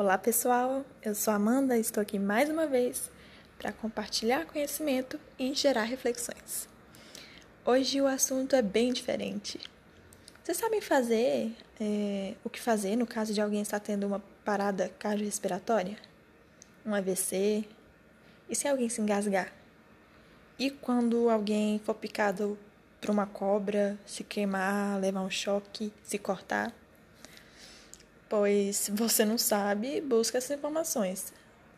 Olá pessoal, eu sou Amanda e estou aqui mais uma vez para compartilhar conhecimento e gerar reflexões. Hoje o assunto é bem diferente. Vocês sabem fazer é, o que fazer no caso de alguém estar tendo uma parada cardiorrespiratória? Um AVC? E se alguém se engasgar? E quando alguém for picado por uma cobra, se queimar, levar um choque, se cortar? Pois se você não sabe, busca essas informações.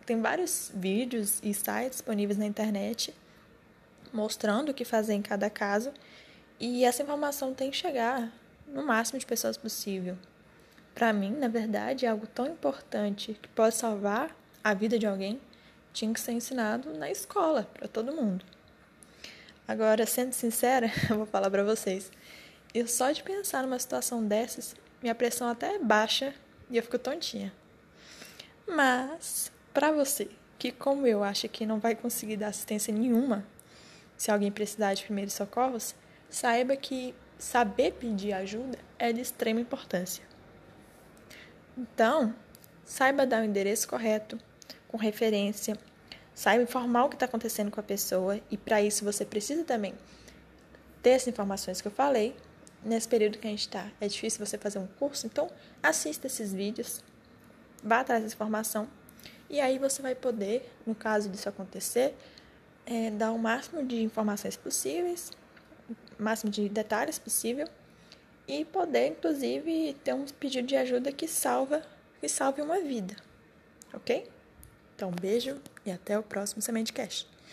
Tem vários vídeos e sites disponíveis na internet mostrando o que fazer em cada caso e essa informação tem que chegar no máximo de pessoas possível. Para mim, na verdade, é algo tão importante que pode salvar a vida de alguém, tinha que ser ensinado na escola para todo mundo. Agora, sendo sincera, eu vou falar para vocês. Eu só de pensar numa situação dessas, minha pressão até é baixa e eu fico tontinha. Mas, para você, que como eu acha que não vai conseguir dar assistência nenhuma se alguém precisar de primeiros socorros, saiba que saber pedir ajuda é de extrema importância. Então, saiba dar o endereço correto, com referência, saiba informar o que está acontecendo com a pessoa e para isso você precisa também ter essas informações que eu falei nesse período que a gente está. É difícil você fazer um curso, então assista esses vídeos, vá atrás dessa informação e aí você vai poder, no caso disso acontecer, é, dar o máximo de informações possíveis, o máximo de detalhes possível e poder, inclusive, ter um pedido de ajuda que salva, que salve uma vida, ok? Então, um beijo e até o próximo Semente Cash.